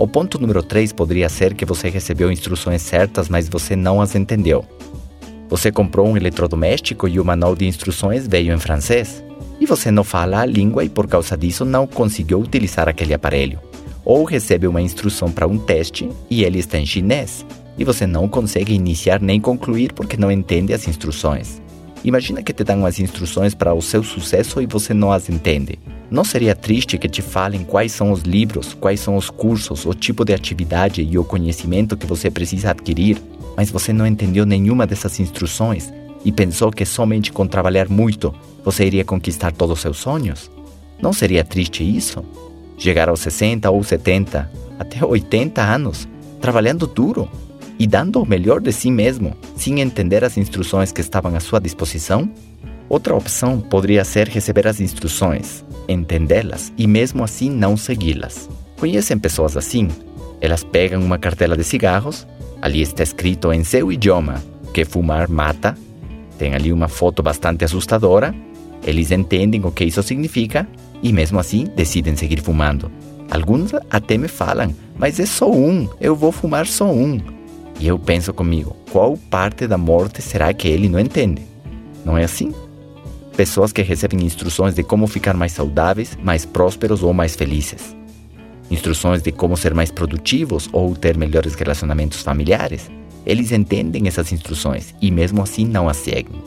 O ponto número 3 poderia ser que você recebeu instruções certas, mas você não as entendeu. Você comprou um eletrodoméstico e o manual de instruções veio em francês. E você não fala a língua e por causa disso não conseguiu utilizar aquele aparelho. Ou recebe uma instrução para um teste e ele está em chinês e você não consegue iniciar nem concluir porque não entende as instruções. Imagina que te dão as instruções para o seu sucesso e você não as entende. Não seria triste que te falem quais são os livros, quais são os cursos, o tipo de atividade e o conhecimento que você precisa adquirir, mas você não entendeu nenhuma dessas instruções e pensou que somente com trabalhar muito você iria conquistar todos os seus sonhos? Não seria triste isso? Chegar aos 60 ou 70, até 80 anos, trabalhando duro e dando o melhor de si mesmo, sem entender as instruções que estavam à sua disposição? Outra opção poderia ser receber as instruções, entendê-las e mesmo assim não segui-las. Conhecem pessoas assim? Elas pegam uma cartela de cigarros, ali está escrito em seu idioma que fumar mata, tem ali uma foto bastante assustadora, eles entendem o que isso significa e mesmo assim decidem seguir fumando. Alguns até me falam, mas é só um, eu vou fumar só um. E eu penso comigo, qual parte da morte será que ele não entende? Não é assim? Pessoas que recebem instruções de como ficar mais saudáveis, mais prósperos ou mais felizes. Instruções de como ser mais produtivos ou ter melhores relacionamentos familiares. Eles entendem essas instruções e mesmo assim não as seguem.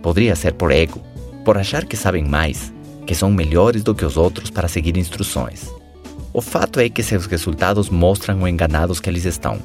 Poderia ser por ego, por achar que sabem mais, que são melhores do que os outros para seguir instruções. O fato é que seus resultados mostram o enganados que eles estão